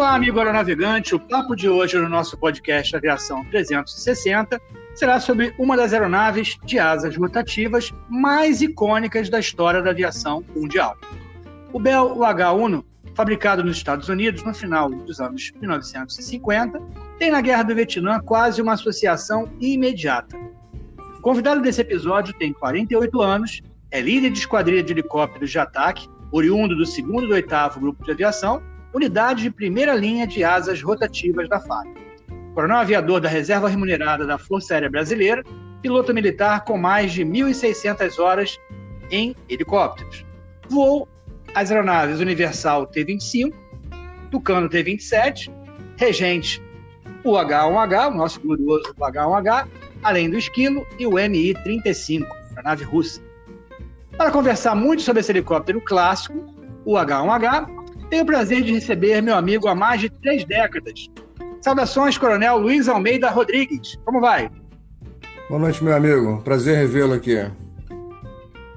Olá, amigo aeronavegante. O papo de hoje no nosso podcast Aviação 360 será sobre uma das aeronaves de asas rotativas mais icônicas da história da aviação mundial. O Bell UH-1, fabricado nos Estados Unidos no final dos anos 1950, tem na Guerra do Vietnã quase uma associação imediata. O convidado desse episódio tem 48 anos, é líder de esquadrilha de helicópteros de ataque, oriundo do 2 e 8 Grupo de Aviação unidade de primeira linha de asas rotativas da FAB. Coronel aviador da Reserva Remunerada da Força Aérea Brasileira, piloto militar com mais de 1.600 horas em helicópteros. Voou as aeronaves Universal T-25, Tucano T-27, Regente o H-1H, o nosso glorioso H-1H, além do Esquilo e o Mi-35, a nave russa. Para conversar muito sobre esse helicóptero clássico, o H-1H, tenho o prazer de receber meu amigo há mais de três décadas. Saudações, Coronel Luiz Almeida Rodrigues. Como vai? Boa noite, meu amigo. Prazer revê-lo aqui.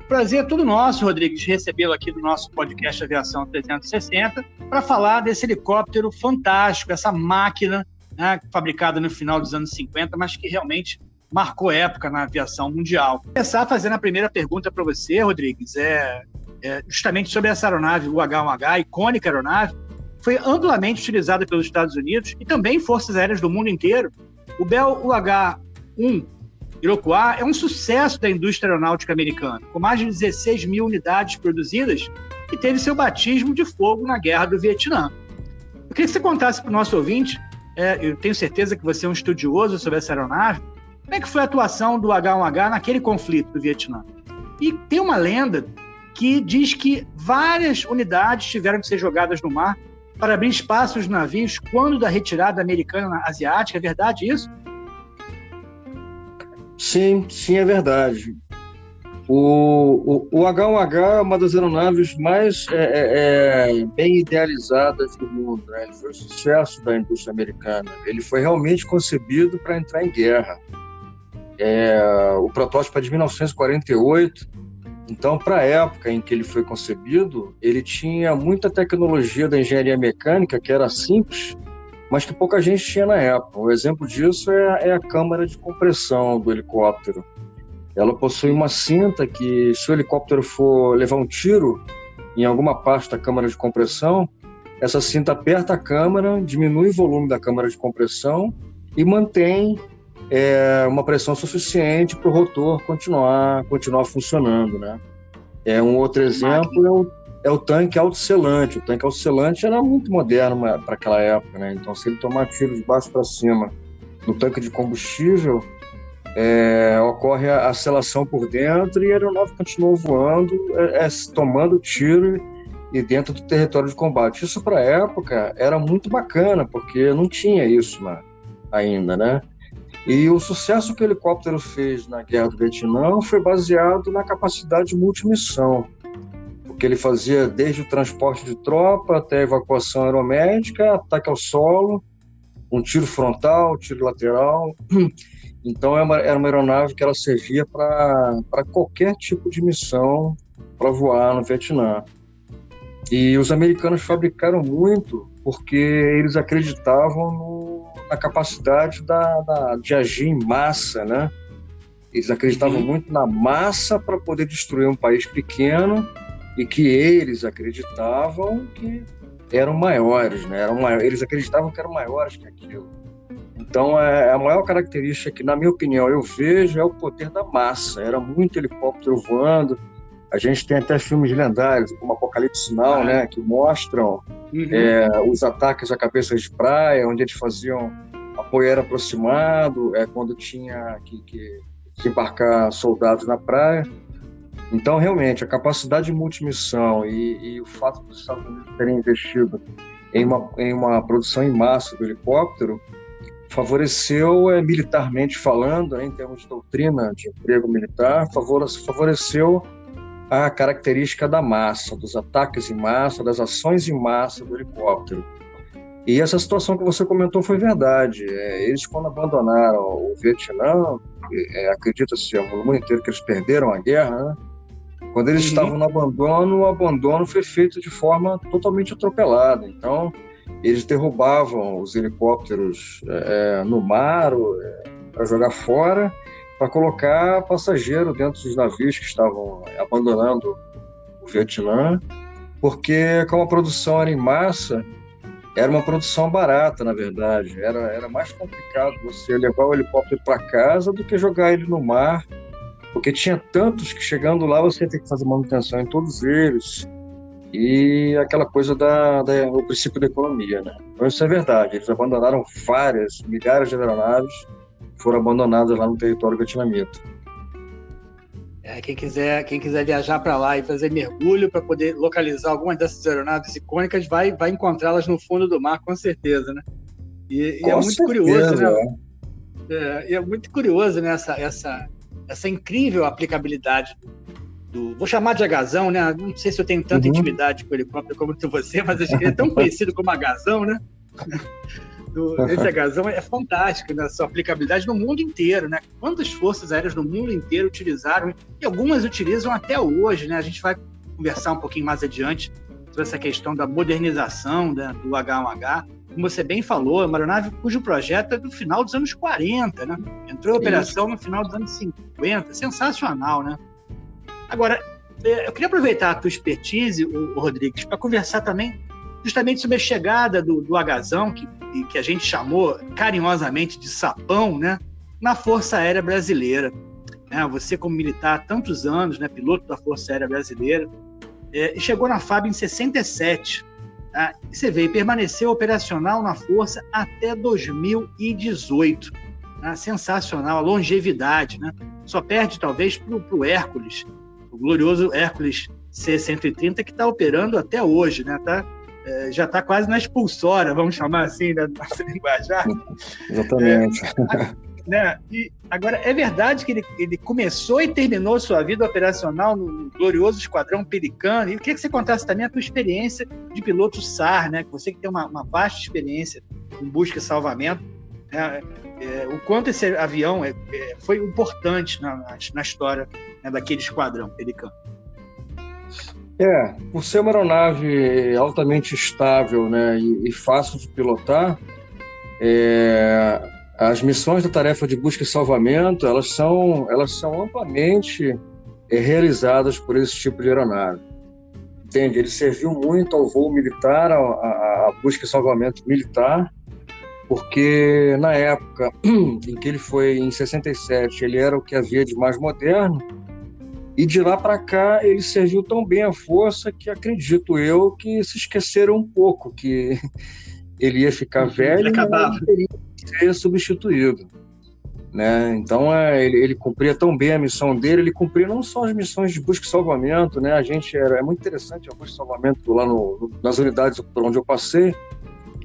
Prazer é tudo nosso, Rodrigues, recebê-lo aqui no nosso podcast Aviação 360 para falar desse helicóptero fantástico, essa máquina né, fabricada no final dos anos 50, mas que realmente marcou época na aviação mundial. Vou começar fazendo a primeira pergunta para você, Rodrigues. É, é, justamente sobre essa aeronave, o H-1H, icônica aeronave, foi amplamente utilizada pelos Estados Unidos e também forças aéreas do mundo inteiro. O Bell UH-1 Iroquois é um sucesso da indústria aeronáutica americana, com mais de 16 mil unidades produzidas e teve seu batismo de fogo na Guerra do Vietnã. Eu queria que você contasse para o nosso ouvinte, é, eu tenho certeza que você é um estudioso sobre essa aeronave, como é que foi a atuação do H-1H naquele conflito do Vietnã? E tem uma lenda que diz que várias unidades tiveram que ser jogadas no mar para abrir espaço aos navios quando da retirada americana asiática. É verdade isso? Sim, sim, é verdade. O, o, o H1H é uma das aeronaves mais é, é, é, bem idealizadas do mundo. Né? Ele foi um sucesso da indústria americana. Ele foi realmente concebido para entrar em guerra. É, o protótipo é de 1948 então, para a época em que ele foi concebido, ele tinha muita tecnologia da engenharia mecânica que era simples, mas que pouca gente tinha na época. Um exemplo disso é, é a câmara de compressão do helicóptero. Ela possui uma cinta que, se o helicóptero for levar um tiro em alguma parte da câmara de compressão, essa cinta aperta a câmara, diminui o volume da câmara de compressão e mantém é, uma pressão suficiente para o rotor continuar, continuar funcionando, né? É, um outro exemplo é o, é o tanque autocelante. O tanque autocelante era muito moderno para aquela época, né? Então, se ele tomar tiro de baixo para cima no tanque de combustível, é, ocorre a aceleração por dentro e a aeronave continua voando, é, é, tomando tiro e dentro do território de combate. Isso para a época era muito bacana, porque não tinha isso né, ainda, né? E o sucesso que o helicóptero fez na Guerra do Vietnã foi baseado na capacidade de multimissão, porque ele fazia desde o transporte de tropa até a evacuação aeromédica, ataque ao solo, um tiro frontal, tiro lateral. Então era uma, era uma aeronave que ela servia para qualquer tipo de missão para voar no Vietnã. E os americanos fabricaram muito porque eles acreditavam no a capacidade da, da, de agir em massa, né? Eles acreditavam uhum. muito na massa para poder destruir um país pequeno e que eles acreditavam que eram maiores, né? Eram maiores, eles acreditavam que eram maiores que aquilo. Então, é, a maior característica que, na minha opinião, eu vejo é o poder da massa. Era muito helicóptero voando. A gente tem até filmes lendários, como Apocalipse Sinal, ah. né? Que mostram uhum. é, os ataques a cabeças de praia, onde eles faziam apoio aproximado, é quando tinha que, que, soldados na praia. Então, realmente, a capacidade de multimissão e, e o fato dos Estados Unidos terem investido em uma, em uma produção em massa do helicóptero favoreceu, é, militarmente falando, em termos de doutrina de emprego militar, favoreceu a característica da massa, dos ataques em massa, das ações em massa do helicóptero. E essa situação que você comentou foi verdade. É, eles, quando abandonaram o Vietnã, é, acredita-se o mundo inteiro que eles perderam a guerra, né? Quando eles uhum. estavam no abandono, o abandono foi feito de forma totalmente atropelada. Então, eles derrubavam os helicópteros é, no mar é, para jogar fora, para colocar passageiro dentro dos navios que estavam abandonando o Vietnã, porque como a produção era em massa, era uma produção barata, na verdade. Era, era mais complicado você levar o helicóptero para casa do que jogar ele no mar, porque tinha tantos que chegando lá você ia ter que fazer manutenção em todos eles. E aquela coisa da, da princípio da economia, né? Então isso é verdade. Eles abandonaram várias, milhares de aeronaves foram abandonadas lá no território vietnamita. É, quem quiser, quem quiser viajar para lá e fazer mergulho para poder localizar algumas dessas aeronaves icônicas, vai, vai encontrá-las no fundo do mar, com certeza, né? E, e é muito certeza, curioso, né? É. É, é, muito curioso né? essa, essa, essa incrível aplicabilidade do, vou chamar de agazão, né? Não sei se eu tenho tanta uhum. intimidade com o helicóptero como você, mas ele é tão conhecido como agazão, né? do, esse agazão é fantástico na sua aplicabilidade no mundo inteiro, né? Quantas forças aéreas no mundo inteiro utilizaram e algumas utilizam até hoje, né? A gente vai conversar um pouquinho mais adiante sobre essa questão da modernização né, do H1H. Como você bem falou, é uma aeronave cujo projeto é do final dos anos 40, né? Entrou em operação no final dos anos 50, sensacional, né? Agora, é, eu queria aproveitar a tua expertise, o Rodrigues, para conversar também justamente sobre a chegada do, do Agazão, que, que a gente chamou carinhosamente de sapão, né, na Força Aérea Brasileira. É, você, como militar há tantos anos, né, piloto da Força Aérea Brasileira, é, chegou na FAB em 67. Tá? E você veio, permaneceu operacional na Força até 2018. Tá? Sensacional, a longevidade. Né? Só perde, talvez, para o Hércules, o glorioso Hércules C-130, que está operando até hoje. Né? Tá é, já está quase na expulsória, vamos chamar assim, né, nossa linguajar. Exatamente. É, né, e agora, é verdade que ele, ele começou e terminou sua vida operacional no glorioso Esquadrão Pelicano. E eu queria que você contasse também a tua experiência de piloto SAR, né? Você que tem uma, uma vasta experiência em busca e salvamento. Né, é, o quanto esse avião é, é foi importante na, na, na história né, daquele esquadrão Pelicano. É, por ser uma aeronave altamente estável né, e, e fácil de pilotar, é, as missões da tarefa de busca e salvamento elas são, elas são amplamente é, realizadas por esse tipo de aeronave. Entende? Ele serviu muito ao voo militar, a busca e salvamento militar, porque na época em que ele foi em 67, ele era o que havia de mais moderno e de lá para cá ele serviu tão bem à força que acredito eu que se esqueceram um pouco que ele ia ficar velho e teria que ser substituído. Né? Então é, ele, ele, cumpria tão bem a missão dele, ele cumpria não só as missões de busca e salvamento, né? A gente era é muito interessante a busca e salvamento lá no, nas unidades por onde eu passei.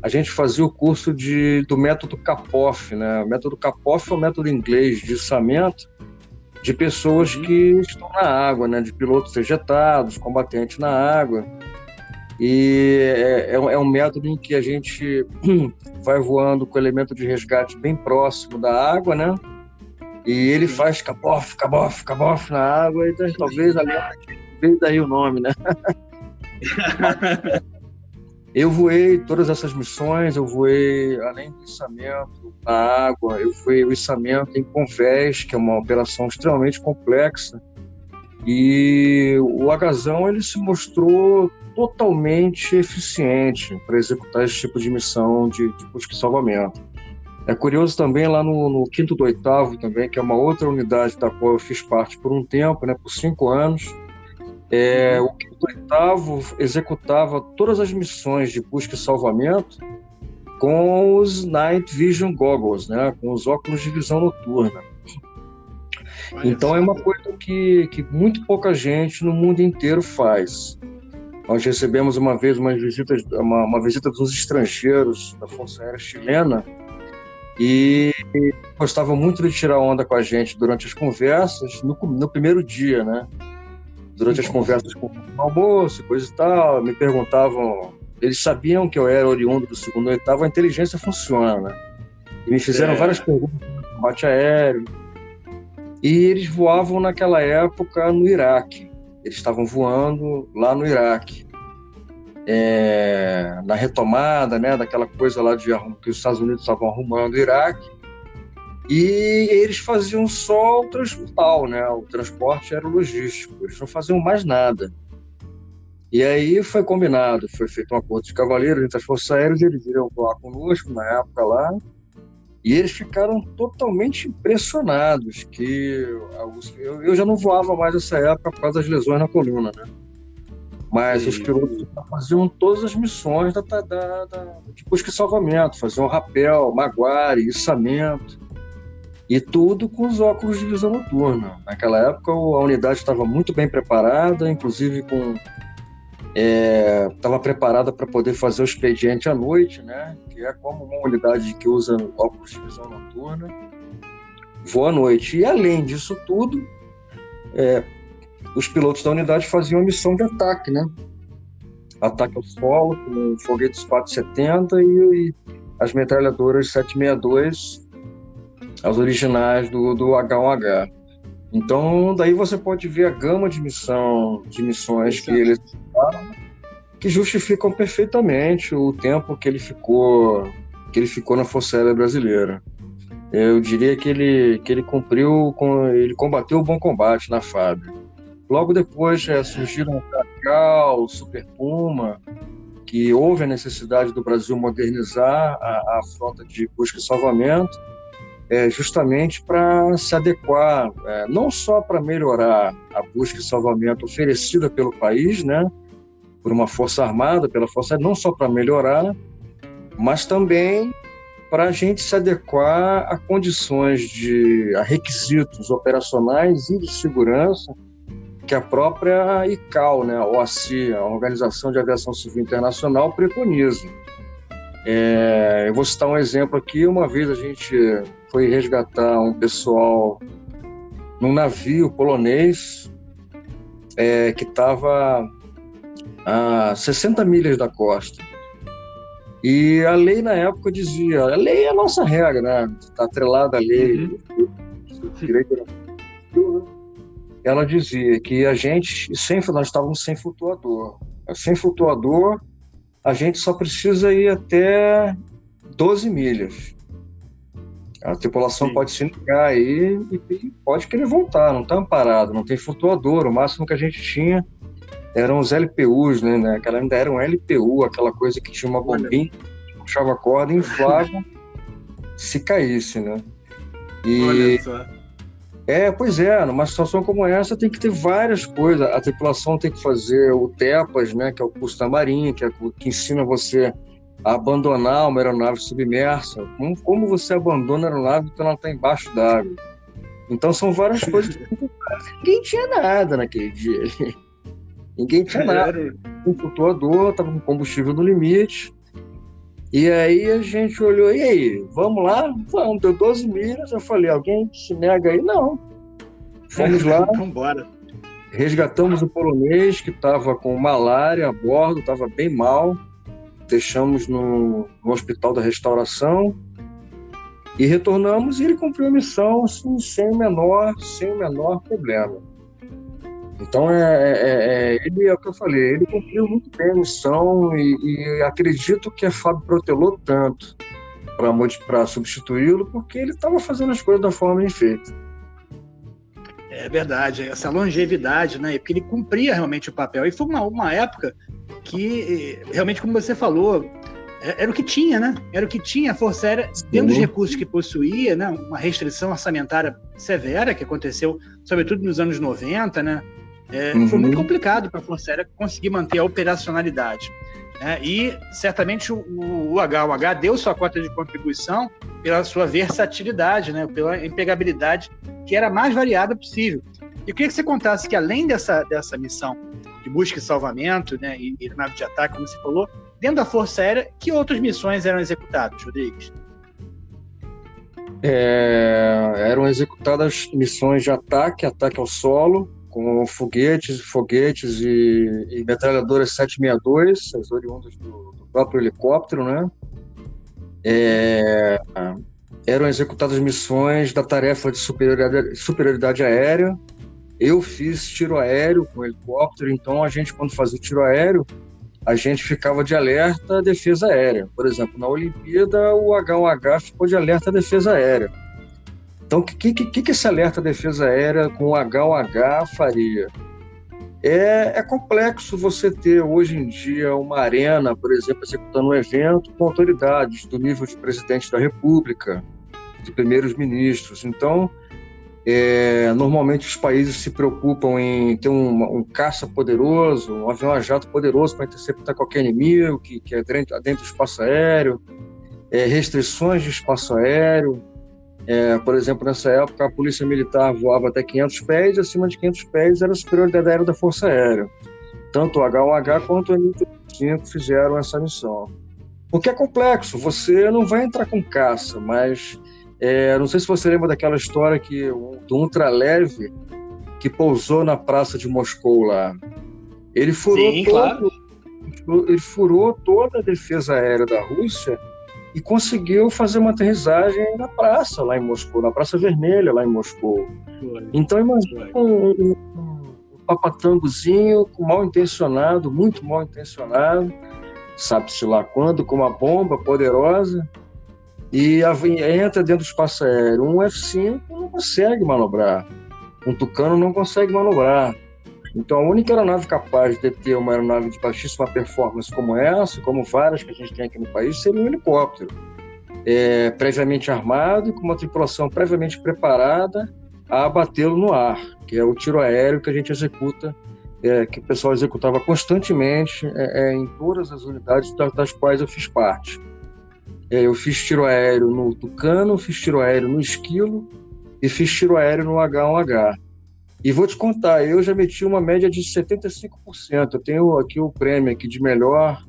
A gente fazia o curso de, do método CAPOF, né? O método CAPOF é o método inglês de içamento, de pessoas uhum. que estão na água, né? de pilotos ejetados, combatentes na água. E é, é, é, um método em que a gente vai voando com o elemento de resgate bem próximo da água, né? E ele faz cabof, cabof, cabof na água, então talvez ali veio daí o nome, né? Eu voei todas essas missões, eu voei além do içamento na água, eu voei o içamento em convés, que é uma operação extremamente complexa. E o Agazão ele se mostrou totalmente eficiente para executar esse tipo de missão de, de busca e salvamento. É curioso também lá no, no quinto do oitavo também, que é uma outra unidade da qual eu fiz parte por um tempo, né, por cinco anos é, o quinto oitavo executava todas as missões de busca e salvamento com os Night Vision Goggles, né, com os óculos de visão noturna. Então é uma coisa que, que muito pouca gente no mundo inteiro faz. Nós recebemos uma vez uma visita, uma, uma visita dos estrangeiros da Força Aérea Chilena e gostavam muito de tirar onda com a gente durante as conversas no, no primeiro dia, né? Durante as conversas com o almoço, coisa e tal, me perguntavam. Eles sabiam que eu era oriundo do segundo oitavo, a inteligência funciona, né? E me fizeram é. várias perguntas sobre combate aéreo. E eles voavam naquela época no Iraque. Eles estavam voando lá no Iraque. é, na retomada, né, daquela coisa lá de que os Estados Unidos estavam arrumando o Iraque, e eles faziam só o transportal, né, o transporte aerologístico, eles não faziam mais nada. E aí foi combinado, foi feito um acordo de cavaleiros entre as forças aéreas, eles iriam voar conosco na época lá, e eles ficaram totalmente impressionados que eu, eu já não voava mais nessa época por causa das lesões na coluna, né? Mas os pilotos faziam todas as missões da, da, da, de busca e salvamento, faziam rapel, maguare, içamento, e tudo com os óculos de visão noturna. Naquela época a unidade estava muito bem preparada, inclusive com estava é, preparada para poder fazer o expediente à noite, né? Que é como uma unidade que usa óculos de visão noturna, voa à noite. E além disso tudo, é, os pilotos da unidade faziam missão de ataque, né? Ataque ao solo com foguetes 470 e, e as metralhadoras 762, as originais do, do H1H. Então, daí você pode ver a gama de missão, de missões que eles que justificam perfeitamente o tempo que ele ficou que ele ficou na Força Aérea Brasileira. Eu diria que ele que ele cumpriu com ele combateu o bom combate na FAB. Logo depois é, surgiram o Cacau, o Super Puma, que houve a necessidade do Brasil modernizar a, a frota de busca e salvamento é, justamente para se adequar, é, não só para melhorar a busca e salvamento oferecida pelo país, né, por uma força armada, pela força não só para melhorar, mas também para a gente se adequar a condições de a requisitos operacionais e de segurança que a própria ICAO, né, OACI, a Organização de Aviação Civil Internacional, preconiza. É, eu vou citar um exemplo aqui. Uma vez a gente foi resgatar um pessoal num navio polonês é, que estava a 60 milhas da costa. E a lei na época dizia, a lei é a nossa regra, né? Está atrelada à lei, uhum. ela dizia que a gente, sem, nós estávamos sem flutuador. Sem flutuador, a gente só precisa ir até 12 milhas. A tripulação Sim. pode se ligar aí e pode querer voltar, não está amparado, não tem flutuador. O máximo que a gente tinha eram os LPUs, né? Aquela ainda era um LPU, aquela coisa que tinha uma bombinha, puxava a corda, inflava, se caísse, né? E Olha só. É, pois é, numa situação como essa tem que ter várias coisas. A tripulação tem que fazer o TEPAS, né, que é o curso da Marinha, que, é, que ensina você abandonar uma aeronave submersa. Como, como você abandona a aeronave quando ela está embaixo d'água. Então são várias coisas que ninguém tinha nada naquele dia. Ninguém tinha nada. Um flutuador, estava com combustível no limite. E aí a gente olhou, e aí, vamos lá? Vamos, deu 12 milhas. Eu falei, alguém se nega aí? Não. Fomos lá. Vambora. Resgatamos o polonês que estava com malária a bordo, estava bem mal. Deixamos no, no, hospital da restauração e retornamos e ele cumpriu a missão assim, sem o menor, sem o menor problema. Então, é, é, é, é, ele é o que eu falei, ele cumpriu muito bem a missão e, e acredito que a Fábio protelou tanto para substituí-lo, porque ele estava fazendo as coisas da forma bem feita. É verdade, essa longevidade, né? Porque ele cumpria realmente o papel. E foi uma, uma época que, realmente, como você falou, é, era o que tinha, né? Era o que tinha a Força Aérea, dentro dos recursos que possuía, né? Uma restrição orçamentária severa que aconteceu, sobretudo nos anos 90, né? É, uhum. Foi muito complicado para a Força Aérea conseguir manter a operacionalidade. Né? E certamente o, o HUH deu sua cota de contribuição pela sua versatilidade, né? pela empregabilidade que era a mais variada possível. E eu queria que você contasse que, além dessa, dessa missão de busca e salvamento né, e, e nave de ataque, como você falou, dentro da Força Aérea, que outras missões eram executadas, Rodrigues? É, eram executadas missões de ataque, ataque ao solo, com foguetes, foguetes e, e metralhadoras 762, as oriundas do, do próprio helicóptero, né? É, eram executadas missões da tarefa de superioridade, superioridade aérea. Eu fiz tiro aéreo com helicóptero, então a gente, quando fazia tiro aéreo, a gente ficava de alerta defesa aérea. Por exemplo, na Olimpíada, o H1H ficou de alerta defesa aérea. Então, o que, que, que esse alerta defesa aérea com o H1H faria? É, é, complexo você ter hoje em dia uma arena, por exemplo, executando um evento com autoridades do nível de presidente da República, de primeiros ministros. Então, é, normalmente os países se preocupam em ter um, um caça poderoso, um avião a jato poderoso para interceptar qualquer inimigo que, que é dentro do espaço aéreo, é, restrições de espaço aéreo. É, por exemplo, nessa época a polícia militar voava até 500 pés e acima de 500 pés era a superioridade aérea da Força Aérea. Tanto o H1H quanto o M-5 fizeram essa missão. Porque é complexo, você não vai entrar com caça, mas é, não sei se você lembra daquela história que do ultraleve que pousou na praça de Moscou lá. Ele furou, Sim, todo, claro. ele furou toda a defesa aérea da Rússia e conseguiu fazer uma aterrissagem na praça lá em Moscou, na Praça Vermelha lá em Moscou. Então imagina um, um, um papatangozinho mal intencionado, muito mal intencionado, sabe-se lá quando, com uma bomba poderosa, e entra dentro do espaço aéreo. Um F-5 não consegue manobrar, um Tucano não consegue manobrar. Então, a única aeronave capaz de ter uma aeronave de baixíssima performance como essa, como várias que a gente tem aqui no país, seria um helicóptero, é, previamente armado e com uma tripulação previamente preparada a abatê-lo no ar, que é o tiro aéreo que a gente executa, é, que o pessoal executava constantemente é, é em todas as unidades das, das quais eu fiz parte. É, eu fiz tiro aéreo no Tucano, fiz tiro aéreo no Esquilo e fiz tiro aéreo no H1H. E vou te contar, eu já meti uma média de 75%. Eu tenho aqui o prêmio aqui de melhor.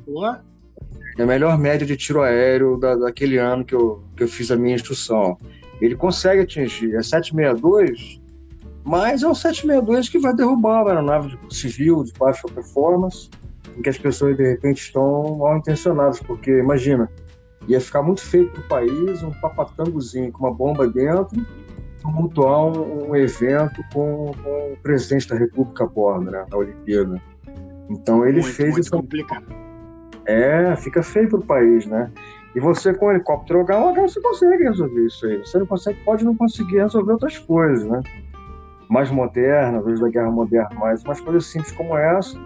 É a melhor média de tiro aéreo da, daquele ano que eu, que eu fiz a minha instrução. Ele consegue atingir, é 762, mas é um 762 que vai derrubar uma aeronave civil de baixa performance, em que as pessoas de repente estão mal intencionadas, porque imagina, Ia ficar muito feio para o país um papatangozinho com uma bomba dentro tumultuar um, um evento com, com, o presidente da República a bordo, né, na Olimpíada. Então ele muito, fez muito isso. complicado. É, fica feio para o país, né? E você com o helicóptero H1H você consegue resolver isso aí. Você não consegue, pode não conseguir resolver outras coisas, né? Mais modernas, vezes da guerra moderna, mas umas coisas simples como essa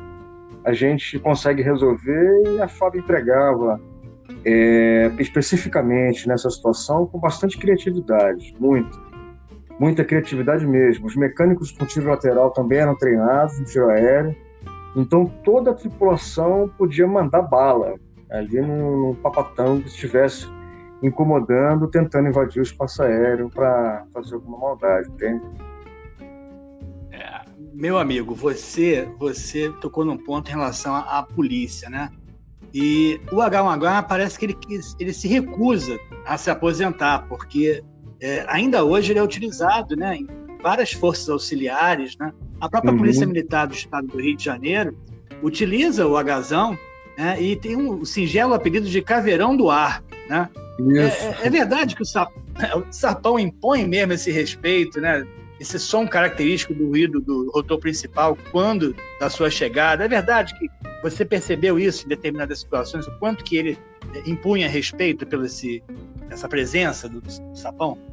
a gente consegue resolver e a FAB entregava é, especificamente nessa situação com bastante criatividade, muito, muita criatividade mesmo. Os mecânicos com tiro lateral também eram treinados no tiro aéreo, então toda a tripulação podia mandar bala ali no, no papatão que estivesse incomodando, tentando invadir o espaço aéreo para fazer alguma maldade, entende? É, meu amigo, você você tocou num ponto em relação à, à polícia, né? E o H1H parece que ele, ele se recusa a se aposentar, porque é, ainda hoje ele é utilizado né, em várias forças auxiliares. Né? A própria uhum. Polícia Militar do Estado do Rio de Janeiro utiliza o Agazão né, e tem um singelo apelido de Caveirão do Ar. Né? É, é, é, verdade que o, sap, o Sapão impõe mesmo esse respeito, né? esse som característico do ruído do rotor principal quando da sua chegada. É verdade que você percebeu isso em determinadas situações, o quanto que ele eh, impunha respeito pela essa presença do, do sapão?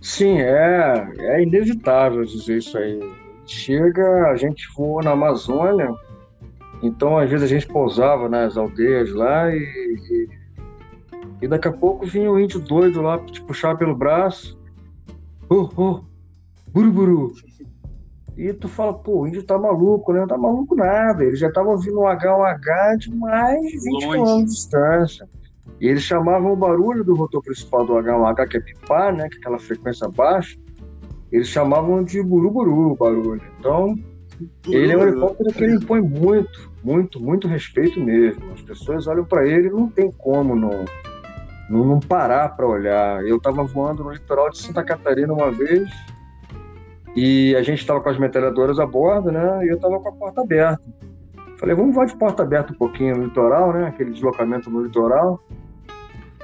Sim, é, é inevitável dizer isso aí. Chega, a gente voa na Amazônia, então às vezes a gente pousava nas aldeias lá e, e, e daqui a pouco vinha um índio doido lá te puxar pelo braço. Oh, oh, Buruburu. E tu fala, pô, o índio tá maluco, né? Não tá maluco nada. Ele já tava ouvindo um H1H de mais de 20 km de distância. E eles chamavam o barulho do rotor principal do H1H, que é pipar, né? Que é aquela frequência baixa. Eles chamavam de buruburu o barulho. Então, ele é um helicóptero que ele impõe muito, muito, muito respeito mesmo. As pessoas olham para ele e não tem como não, não, não parar para olhar. Eu estava voando no litoral de Santa Catarina uma vez e a gente estava com as metralhadoras a bordo, né? E eu estava com a porta aberta. Falei, vamos voar de porta aberta um pouquinho no litoral, né? Aquele deslocamento no litoral.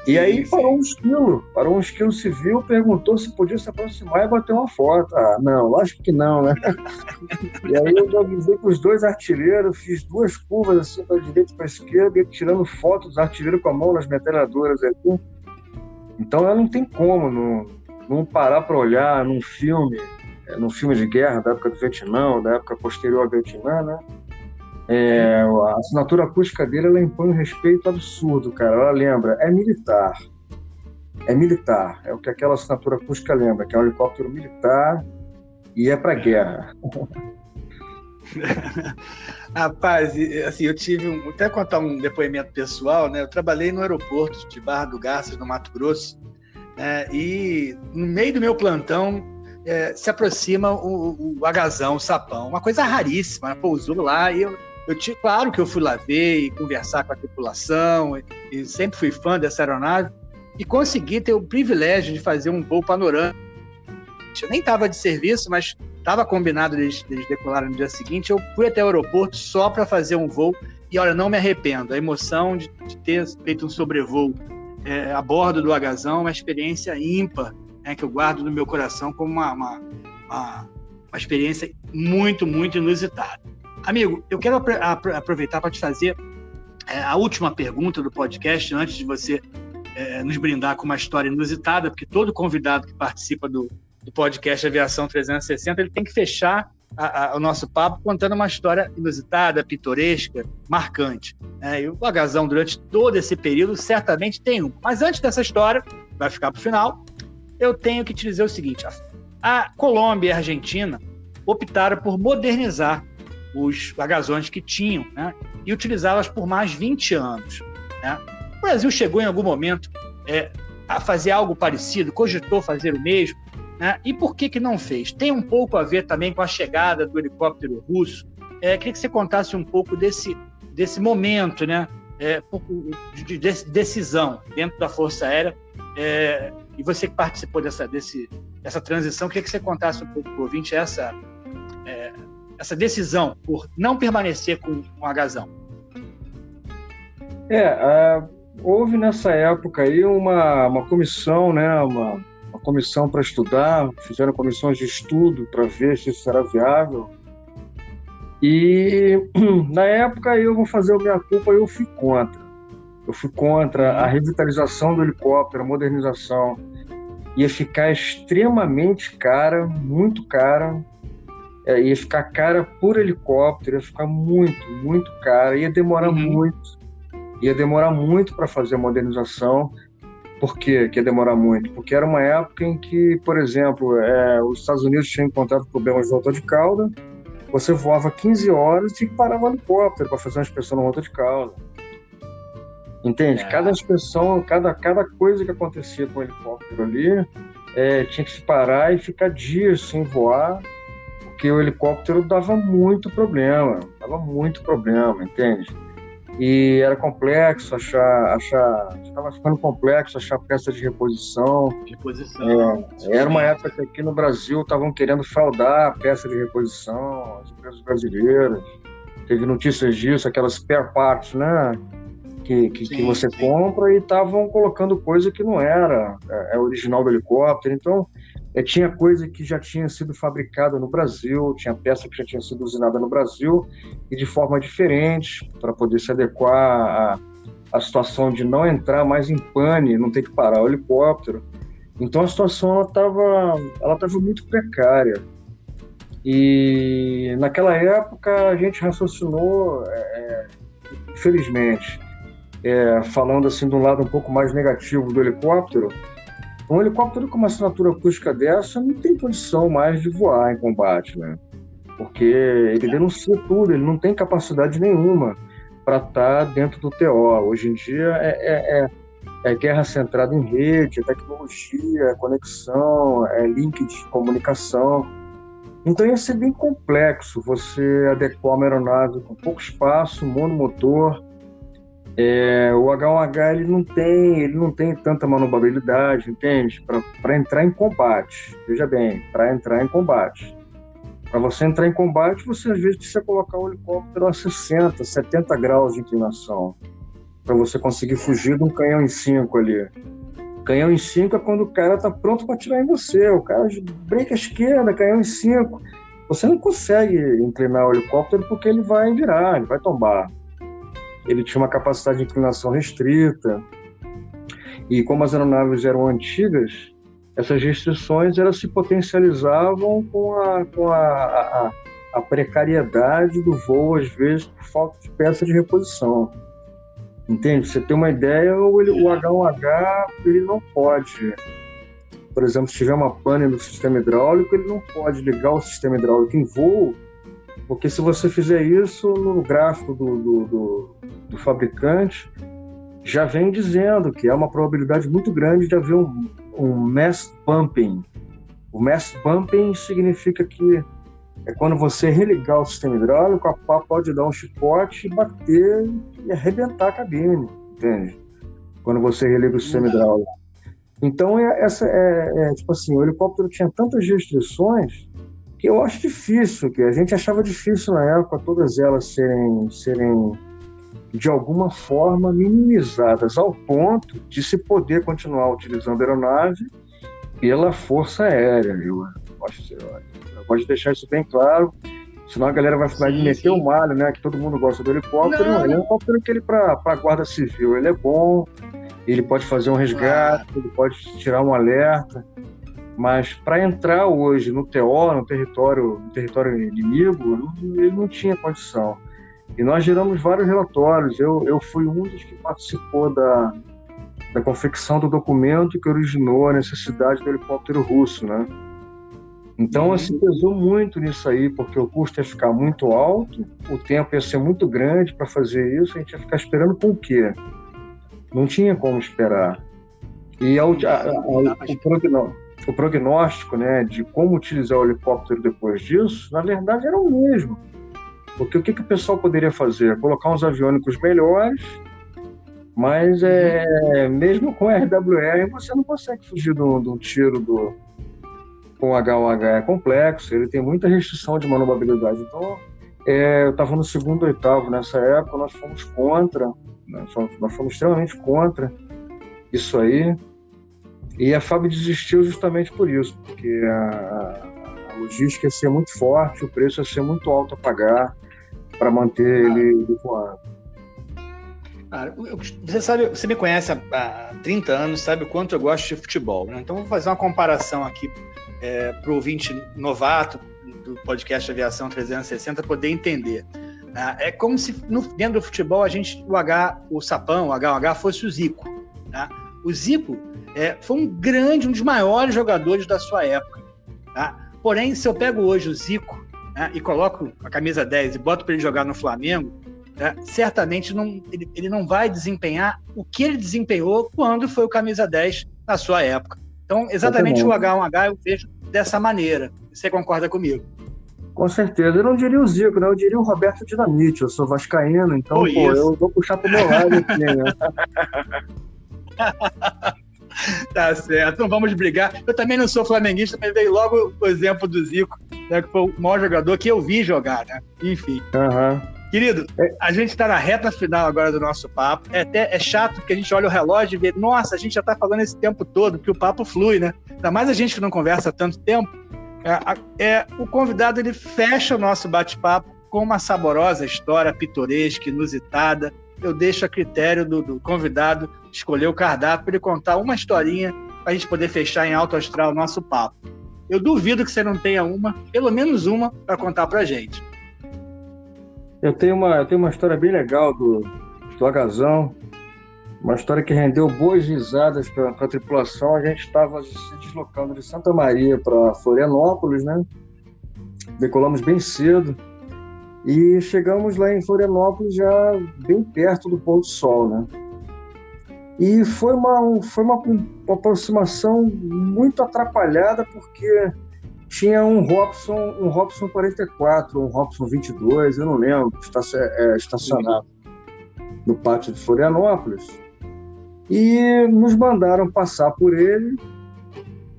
E aí parou um esquilo, parou um esquilo civil, perguntou se podia se aproximar e bater uma foto. Ah, não, lógico que não, né? e aí eu avisei com os dois artilheiros, fiz duas curvas assim para direita e para esquerda, e tirando foto dos artilheiros com a mão nas metralhadoras ali. Então não tem como não, não parar para olhar num filme, é, num filme de guerra da época do Vietnã, da época posterior ao Vietnã, né? É, a assinatura acústica dele ela impõe um respeito absurdo, cara. Ela lembra, é militar. É militar. É o que aquela assinatura acústica lembra, que é um helicóptero militar e é para guerra. Rapaz, assim, eu tive um, até contar um depoimento pessoal, né? Eu trabalhei no aeroporto de Barra do Garças, no Mato Grosso, né? e no meio do meu plantão é, se aproxima o, o, agazão, o sapão, uma coisa raríssima, né? pousou lá e eu eu tinha, claro que eu fui lá ver e conversar com a tripulação, e, e sempre fui fã dessa aeronave, e consegui ter o privilégio de fazer um voo panorâmico. Eu nem estava de serviço, mas estava combinado eles, eles decolarem no dia seguinte. Eu fui até o aeroporto só para fazer um voo, e olha, não me arrependo. A emoção de, de ter feito um sobrevoo é, a bordo do Agazão, uma experiência ímpar, né, que eu guardo no meu coração como uma, uma, uma, uma experiência muito, muito inusitada. Amigo, eu quero aproveitar para te fazer é, a última pergunta do podcast, antes de você é, nos brindar com uma história inusitada, porque todo convidado que participa do, do podcast Aviação 360 ele tem que fechar a, a, o nosso papo contando uma história inusitada, pitoresca, marcante. É, e o Agazão, durante todo esse período, certamente tem um. Mas antes dessa história, vai ficar para o final, eu tenho que te dizer o seguinte: a Colômbia e a Argentina optaram por modernizar os agazões que tinham, né? e utilizá-las por mais 20 anos. Né? O Brasil chegou em algum momento é, a fazer algo parecido, cogitou fazer o mesmo, né? e por que, que não fez? Tem um pouco a ver também com a chegada do helicóptero russo. É, queria que você contasse um pouco desse, desse momento né? É, de decisão dentro da Força Aérea. É, e você que participou dessa, desse, dessa transição, queria que você contasse um pouco para o ouvinte essa, essa decisão por não permanecer com, com a Gazão? É, houve nessa época aí uma, uma comissão, né, uma, uma comissão para estudar, fizeram comissões de estudo para ver se isso era viável. E na época eu vou fazer a minha culpa, eu fui contra. Eu fui contra a revitalização do helicóptero, a modernização. Ia ficar extremamente cara, muito cara, é, ia ficar cara por helicóptero, ia ficar muito, muito cara, ia demorar uhum. muito, ia demorar muito para fazer a modernização. Por quê que ia demorar muito? Porque era uma época em que, por exemplo, é, os Estados Unidos tinham encontrado problemas de volta de cauda, você voava 15 horas e parava o helicóptero para fazer uma inspeção na volta de cauda. Entende? É. Cada inspeção, cada, cada coisa que acontecia com o helicóptero ali, é, tinha que se parar e ficar dias sem voar porque o helicóptero dava muito problema, dava muito problema, entende? E era complexo achar, achar, estava ficando complexo achar peça de reposição. Reposição. É, era uma época que aqui no Brasil estavam querendo fraudar a peça de reposição, as empresas brasileiras. Teve notícias disso, aquelas spare parts, né? Que, que, sim, que você sim. compra e estavam colocando coisa que não era é, é original do helicóptero. Então, é, tinha coisa que já tinha sido fabricada no Brasil, tinha peça que já tinha sido usinada no Brasil e de forma diferente para poder se adequar à, à situação de não entrar mais em pane, não ter que parar o helicóptero. Então a situação estava ela tava muito precária. E naquela época a gente raciocinou, é, é infelizmente, é, falando assim um lado um pouco mais negativo do helicóptero, um helicóptero com uma assinatura acústica dessa não tem condição mais de voar em combate, né? Porque ele denuncia tudo, ele não tem capacidade nenhuma para estar tá dentro do TO. Hoje em dia é, é, é, é, guerra centrada em rede, é tecnologia, é conexão, é link de comunicação. Então ia ser bem complexo você adequar uma aeronave com pouco espaço, monomotor, é, o H1H ele não tem, ele não tem tanta manobrabilidade, entende? Para entrar em combate. Veja bem, para entrar em combate. Para você entrar em combate, você às vezes precisa colocar o helicóptero a 60, 70 graus de inclinação. para você conseguir fugir de um canhão em 5 ali. Canhão em 5 é quando o cara tá pronto para atirar em você. O cara break à esquerda, canhão em 5. Você não consegue inclinar o helicóptero porque ele vai virar, ele vai tombar. Ele tinha uma capacidade de inclinação restrita. E como as aeronaves eram antigas, essas restrições elas se potencializavam com a, com a, a, a precariedade do voo, às vezes, por falta de peça de reposição. Entende? Você tem uma ideia, o, o H1H ele não pode, por exemplo, se tiver uma pane no sistema hidráulico, ele não pode ligar o sistema hidráulico em voo, porque se você fizer isso no gráfico do, do, do, do fabricante, já vem dizendo que é uma probabilidade muito grande de haver um, um mass bumping. O mass bumping significa que é quando você religar o sistema hidráulico, a pá pode dar um chicote, bater e arrebentar a cabine, entende? Quando você religa o sistema hidráulico. Então, é, essa é, é, tipo assim, o helicóptero tinha tantas restrições eu acho difícil, que a gente achava difícil na época todas elas serem, serem de alguma forma minimizadas ao ponto de se poder continuar utilizando a aeronave pela força aérea. Eu acho, pode deixar isso bem claro, senão a galera vai, vai sim, meter sim. o malho, né? Que todo mundo gosta do helicóptero. Não, não. Ele é um helicóptero que ele para a guarda civil, ele é bom, ele pode fazer um resgate, ele pode tirar um alerta. Mas para entrar hoje no TO, no território, no território inimigo, ele não tinha condição. E nós geramos vários relatórios. Eu, eu fui um dos que participou da, da confecção do documento que originou a necessidade do helicóptero russo, né? Então, uhum. assim, pesou muito nisso aí, porque o custo ia ficar muito alto, o tempo ia ser muito grande para fazer isso, a gente ia ficar esperando com o quê? Não tinha como esperar. E a, a, a, o, o prognóstico né, de como utilizar o helicóptero depois disso, na verdade, era o mesmo. Porque o que, que o pessoal poderia fazer? Colocar uns aviônicos melhores, mas é, mesmo com RWR você não consegue fugir de um tiro do, com H1H é complexo, ele tem muita restrição de manobrabilidade. Então, é, eu estava no segundo oitavo nessa época, nós fomos contra, fomos, nós fomos extremamente contra isso aí. E a FAB desistiu justamente por isso, porque a, a logística ia ser muito forte, o preço ia ser muito alto a pagar para manter ele voando. você sabe, você me conhece há, 30 anos, sabe o quanto eu gosto de futebol, né? Então vou fazer uma comparação aqui é, para o ouvinte novato do podcast Aviação 360 poder entender. Né? É como se no, dentro do futebol a gente, o H, o Sapão, o H1H fosse o Zico. Né? O Zico é, foi um grande, um dos maiores jogadores da sua época. Tá? Porém, se eu pego hoje o Zico né, e coloco a camisa 10 e boto para ele jogar no Flamengo, né, certamente não, ele, ele não vai desempenhar o que ele desempenhou quando foi o camisa 10 na sua época. Então, exatamente o H1H eu vejo dessa maneira. Você concorda comigo? Com certeza. Eu não diria o Zico, né? Eu diria o Roberto Dinamite. Eu sou vascaíno, então, pô, eu vou puxar pro meu lado aqui, né? tá certo, não vamos brigar. Eu também não sou flamenguista, mas veio logo o exemplo do Zico, né, que foi o maior jogador que eu vi jogar, né? Enfim. Uhum. Querido, é. a gente está na reta final agora do nosso papo. É até é chato que a gente olha o relógio e vê, nossa, a gente já está falando esse tempo todo, que o papo flui, né? Ainda mais a gente que não conversa há tanto tempo. É, é, o convidado ele fecha o nosso bate-papo com uma saborosa história pitoresca, inusitada. Eu deixo a critério do, do convidado escolher o cardápio ele contar uma historinha para a gente poder fechar em alto astral o nosso papo. Eu duvido que você não tenha uma, pelo menos uma, para contar para gente. Eu tenho uma, eu tenho uma história bem legal do, do Agazão, uma história que rendeu boas risadas para a tripulação. A gente estava se deslocando de Santa Maria para Florianópolis, né? Decolamos bem cedo e chegamos lá em Florianópolis já bem perto do pôr do sol, né? E foi uma, foi uma, uma aproximação muito atrapalhada porque tinha um Robson, um Robson 44, um Robson 22, eu não lembro, é, estacionado no pátio de Florianópolis. E nos mandaram passar por ele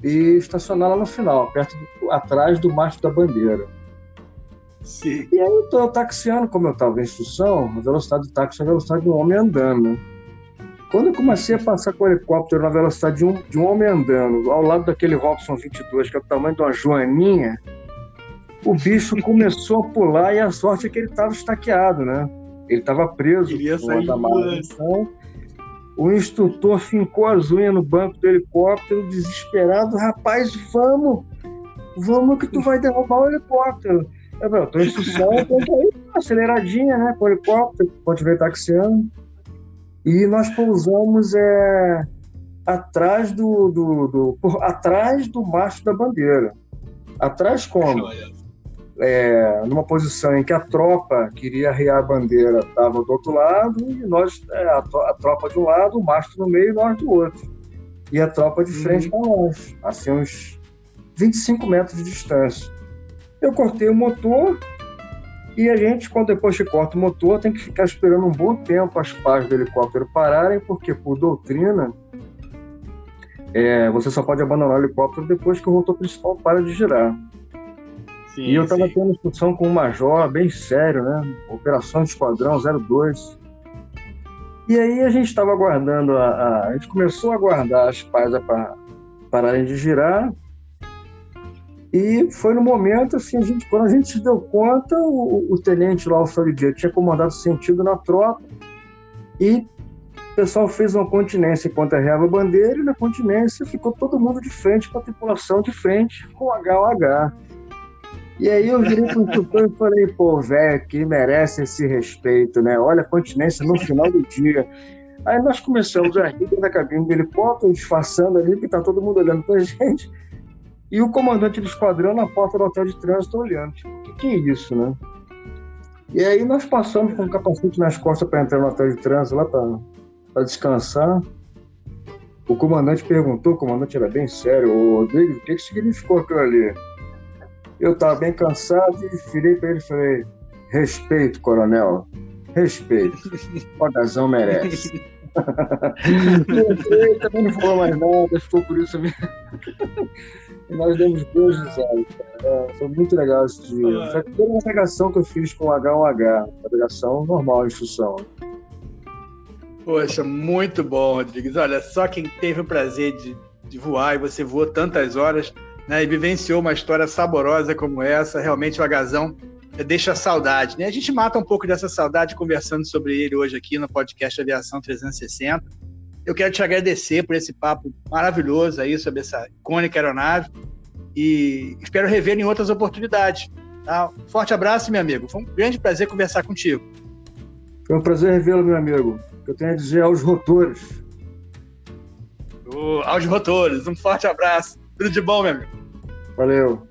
e estacionar lá no final, perto do, atrás do mastro da bandeira. Sim. E aí eu tô taxiando, como eu estava em instrução, a velocidade do táxi é a velocidade do homem andando. Né? Quando eu comecei a passar com o helicóptero na velocidade de um, de um homem andando, ao lado daquele Robson 22, que é o tamanho de uma joaninha, o bicho começou a pular e a sorte é que ele estava estaqueado, né? Ele estava preso no então, o instrutor fincou as unhas no banco do helicóptero, desesperado. Rapaz, vamos! Vamos que tu vai derrubar o helicóptero. Eu falei, tô em instrução, tô aí, aceleradinha, né? Com helicóptero, pode ver taxiando. E nós pousamos é, atrás do, do, do por, atrás do mastro da bandeira. Atrás como? É, numa posição em que a tropa queria arriar a bandeira estava do outro lado e nós é, a, a, tropa de um lado, o mastro no meio e nós do outro. E a tropa de frente uhum. para nós, assim uns 25 metros de distância. Eu cortei o motor e a gente, quando depois que corta o motor, tem que ficar esperando um bom tempo as pás do helicóptero pararem, porque por doutrina é, você só pode abandonar o helicóptero depois que o rotor principal para de girar. Sim, e eu estava tendo discussão com um major bem sério, né? Operação de Esquadrão 02. E aí a gente estava aguardando, a, a, a, gente começou a aguardar as pás para pararem de girar e foi no momento, assim, a gente, quando a gente se deu conta, o, o tenente lá, o Solidia, tinha comandado sentido na tropa e o pessoal fez uma continência enquanto arreava a bandeira e na continência ficou todo mundo de frente com a tripulação de frente com HOH. E aí eu virei pro instrutor e falei, pô, velho, que merece esse respeito, né? Olha a continência no final do dia. Aí nós começamos a rir da cabine do helicóptero, disfarçando ali, que tá todo mundo olhando pra gente. E o comandante do esquadrão na porta do hotel de trânsito olhando, tipo, o que, que é isso, né? E aí nós passamos com o capacete nas costas para entrar no hotel de trânsito lá para descansar. O comandante perguntou, o comandante era bem sério, ô Rodrigo, o que, que significou aquilo ali? Eu estava bem cansado e virei para ele e falei, respeito, coronel, respeito, o Agazão merece. ele também não falou mais nada, ficou por isso mesmo. E nós demos dois risadas, é, foi muito legal esse dia. Ah. Foi a primeira navegação que eu fiz com H1H, navegação normal, instrução. Poxa, muito bom, Rodrigues. Olha, só quem teve o prazer de, de voar e você voou tantas horas né, e vivenciou uma história saborosa como essa, realmente o Agazão deixa saudade. Né? A gente mata um pouco dessa saudade conversando sobre ele hoje aqui no podcast Aviação 360. Eu quero te agradecer por esse papo maravilhoso aí sobre essa icônica aeronave e espero rever em outras oportunidades. Tá? Forte abraço, meu amigo. Foi um grande prazer conversar contigo. Foi um prazer revê-lo, meu amigo. O que eu tenho a dizer aos rotores. Oh, aos rotores, um forte abraço. Tudo de bom, meu amigo. Valeu.